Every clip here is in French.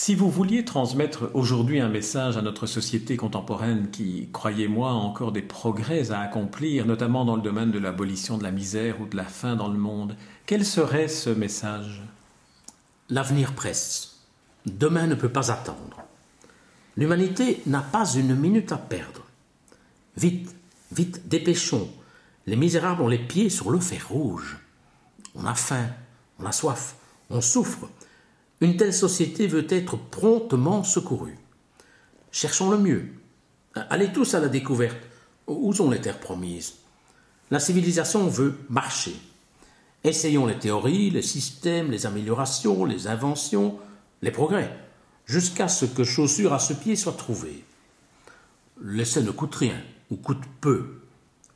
Si vous vouliez transmettre aujourd'hui un message à notre société contemporaine qui, croyez-moi, a encore des progrès à accomplir, notamment dans le domaine de l'abolition de la misère ou de la faim dans le monde, quel serait ce message? L'avenir presse. Demain ne peut pas attendre. L'humanité n'a pas une minute à perdre. Vite, vite, dépêchons. Les misérables ont les pieds sur le fer rouge. On a faim, on a soif, on souffre. Une telle société veut être promptement secourue. Cherchons le mieux. Allez tous à la découverte. Où sont les terres promises? La civilisation veut marcher. Essayons les théories, les systèmes, les améliorations, les inventions, les progrès, jusqu'à ce que chaussure à ce pied soit trouvée. L'essai ne coûte rien, ou coûte peu.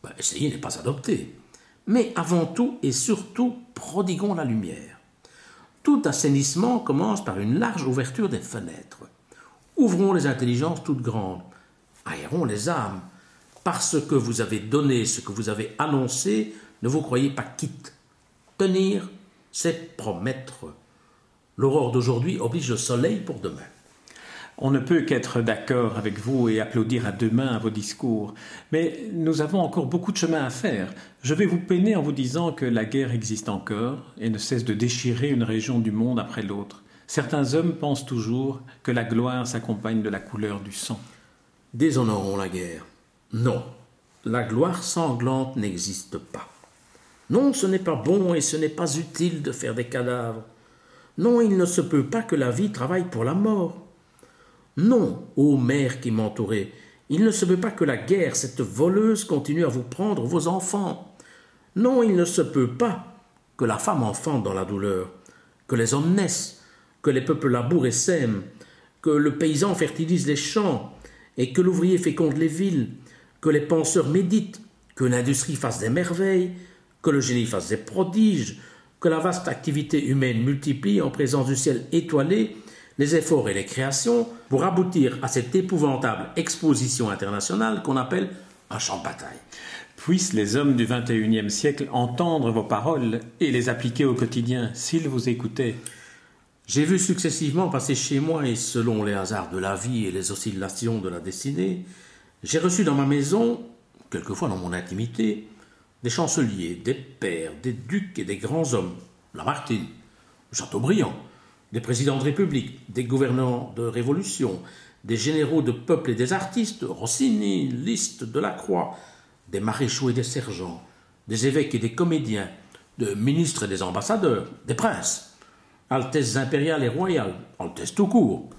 Ben, essayer n'est pas adopter. Mais avant tout et surtout, prodiguons la lumière. Tout assainissement commence par une large ouverture des fenêtres. Ouvrons les intelligences toutes grandes, aérons les âmes. Parce que vous avez donné ce que vous avez annoncé, ne vous croyez pas quitte. Tenir, c'est promettre. L'aurore d'aujourd'hui oblige le soleil pour demain. On ne peut qu'être d'accord avec vous et applaudir à deux mains à vos discours. Mais nous avons encore beaucoup de chemin à faire. Je vais vous peiner en vous disant que la guerre existe encore et ne cesse de déchirer une région du monde après l'autre. Certains hommes pensent toujours que la gloire s'accompagne de la couleur du sang. Déshonorons la guerre. Non, la gloire sanglante n'existe pas. Non, ce n'est pas bon et ce n'est pas utile de faire des cadavres. Non, il ne se peut pas que la vie travaille pour la mort. Non, ô mère qui m'entourez, il ne se peut pas que la guerre, cette voleuse, continue à vous prendre vos enfants. Non, il ne se peut pas que la femme enfante dans la douleur, que les hommes naissent, que les peuples labourent et sèment, que le paysan fertilise les champs, et que l'ouvrier féconde les villes, que les penseurs méditent, que l'industrie fasse des merveilles, que le génie fasse des prodiges, que la vaste activité humaine multiplie en présence du ciel étoilé les efforts et les créations pour aboutir à cette épouvantable exposition internationale qu'on appelle un champ de bataille. Puissent les hommes du XXIe siècle entendre vos paroles et les appliquer au quotidien s'ils vous écoutaient. J'ai vu successivement passer chez moi, et selon les hasards de la vie et les oscillations de la destinée, j'ai reçu dans ma maison, quelquefois dans mon intimité, des chanceliers, des pères, des ducs et des grands hommes, Lamartine, Chateaubriand, des présidents de république, des gouvernants de révolution, des généraux de peuple et des artistes, Rossini, Liszt, Delacroix, des maréchaux et des sergents, des évêques et des comédiens, de ministres et des ambassadeurs, des princes, altesses impériales et royales, altesses tout court,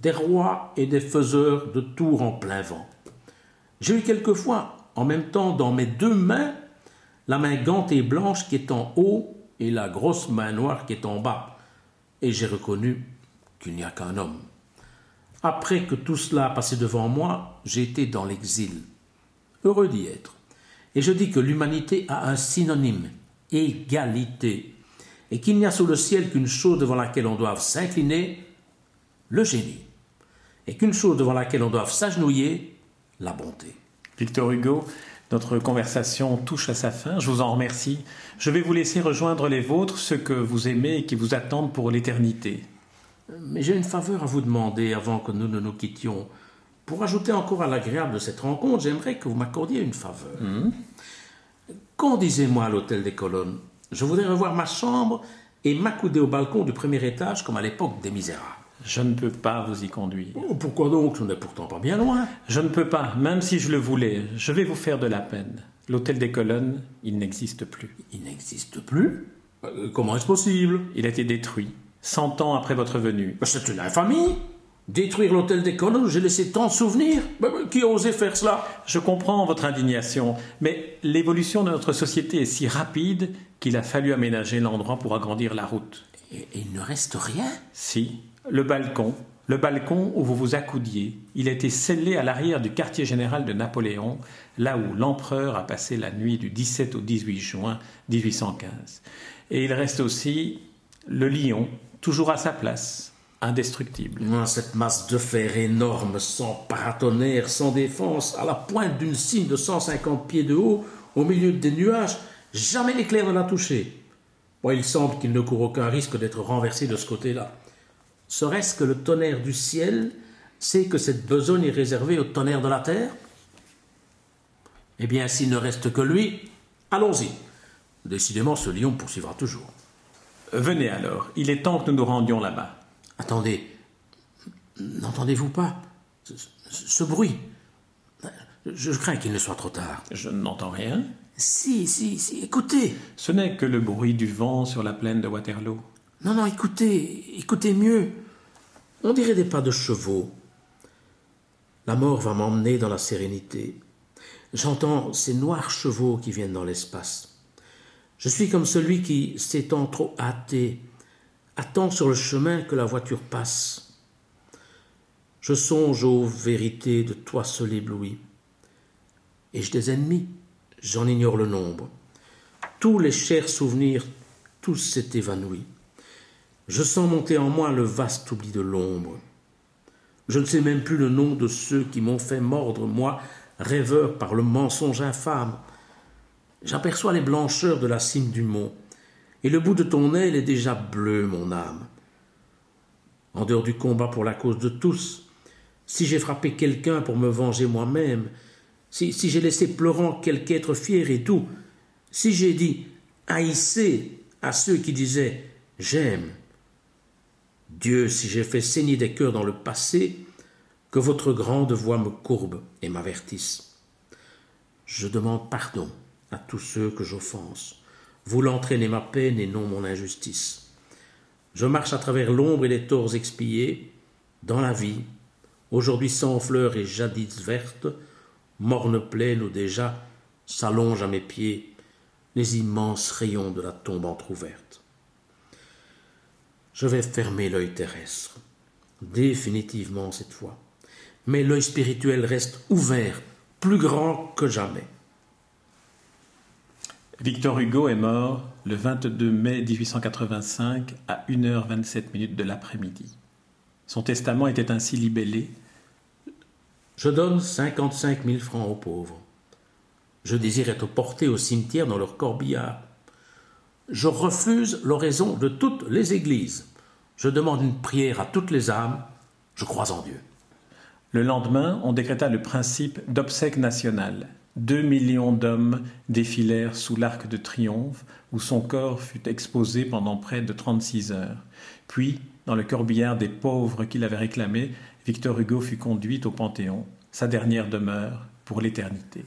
des rois et des faiseurs de tours en plein vent. J'ai eu quelquefois, en même temps, dans mes deux mains, la main gante et blanche qui est en haut et la grosse main noire qui est en bas et j'ai reconnu qu'il n'y a qu'un homme. Après que tout cela a passé devant moi, j'ai été dans l'exil. Heureux d'y être. Et je dis que l'humanité a un synonyme, égalité, et qu'il n'y a sous le ciel qu'une chose devant laquelle on doit s'incliner, le génie, et qu'une chose devant laquelle on doit s'agenouiller, la bonté. Victor Hugo, notre conversation touche à sa fin. Je vous en remercie. Je vais vous laisser rejoindre les vôtres, ceux que vous aimez et qui vous attendent pour l'éternité. Mais j'ai une faveur à vous demander avant que nous ne nous quittions. Pour ajouter encore à l'agréable de cette rencontre, j'aimerais que vous m'accordiez une faveur. Hmm? Conduisez-moi à l'hôtel des colonnes? Je voudrais revoir ma chambre et m'accouder au balcon du premier étage comme à l'époque des Misérables. Je ne peux pas vous y conduire. Oh, pourquoi donc? Ce n'est pourtant pas bien loin. Je ne peux pas, même si je le voulais. Je vais vous faire de la peine. L'hôtel des colonnes, il n'existe plus. Il n'existe plus? Euh, Comment est-ce possible? Il a été détruit, cent ans après votre venue. C'est une infamie Détruire l'hôtel des colonnes, j'ai laissé tant de souvenirs. Qui a osé faire cela? Je comprends votre indignation, mais l'évolution de notre société est si rapide qu'il a fallu aménager l'endroit pour agrandir la route. Et, et il ne reste rien? Si, le balcon, le balcon où vous vous accoudiez, il été scellé à l'arrière du quartier général de Napoléon, là où l'empereur a passé la nuit du 17 au 18 juin 1815. Et il reste aussi le lion, toujours à sa place, indestructible. Cette masse de fer énorme, sans paratonnerre, sans défense, à la pointe d'une cime de 150 pieds de haut, au milieu des nuages, jamais l'éclair ne l'a touché. il semble qu'il ne court aucun risque d'être renversé de ce côté-là. Serait-ce que le tonnerre du ciel sait que cette besogne est réservée au tonnerre de la terre? Eh bien, s'il ne reste que lui, allons-y. Décidément, ce lion poursuivra toujours. Venez alors, il est temps que nous nous rendions là-bas. Attendez, n'entendez-vous pas? Ce, ce bruit? Je crains qu'il ne soit trop tard. Je n'entends rien. Si, si, si, écoutez. Ce n'est que le bruit du vent sur la plaine de Waterloo. Non, non, écoutez, écoutez mieux. On dirait des pas de chevaux. La mort va m'emmener dans la sérénité. J'entends ces noirs chevaux qui viennent dans l'espace. Je suis comme celui qui, s'étant trop hâté, attend sur le chemin que la voiture passe. Je songe aux vérités de toi seul ébloui. Ai-je des ennemis? J'en ignore le nombre. Tous les chers souvenirs, tous s'est évanoui. Je sens monter en moi le vaste oubli de l'ombre. Je ne sais même plus le nom de ceux qui m'ont fait mordre, moi, rêveur par le mensonge infâme. J'aperçois les blancheurs de la cime du mont, et le bout de ton aile est déjà bleu, mon âme. En dehors du combat pour la cause de tous, si j'ai frappé quelqu'un pour me venger moi-même, si, j'ai laissé pleurant quelque être fier et doux, si j'ai dit haïssez à ceux qui disaient j'aime, Dieu, si j'ai fait saigner des cœurs dans le passé, que votre grande voix me courbe et m'avertisse. Je demande pardon à tous ceux que j'offense, voulant entraîner ma peine et non mon injustice. Je marche à travers l'ombre et les torts expiés, dans la vie, aujourd'hui sans fleurs et jadis verte, morne plaine où déjà s'allongent à mes pieds les immenses rayons de la tombe entr'ouverte. Je vais fermer l'œil terrestre, définitivement cette fois, mais l'œil spirituel reste ouvert, plus grand que jamais. Victor Hugo est mort le 22 mai 1885 à 1h27 de l'après-midi. Son testament était ainsi libellé je donne cinquante-cinq mille francs aux pauvres. Je désire être porté au cimetière dans leur corbillard. Je refuse l'oraison de toutes les églises. Je demande une prière à toutes les âmes. Je crois en Dieu. Le lendemain, on décréta le principe d'obsèque national. Deux millions d'hommes défilèrent sous l'arc de triomphe, où son corps fut exposé pendant près de trente-six heures. Puis, dans le corbillard des pauvres qu'il avait réclamé, Victor Hugo fut conduit au Panthéon, sa dernière demeure pour l'éternité.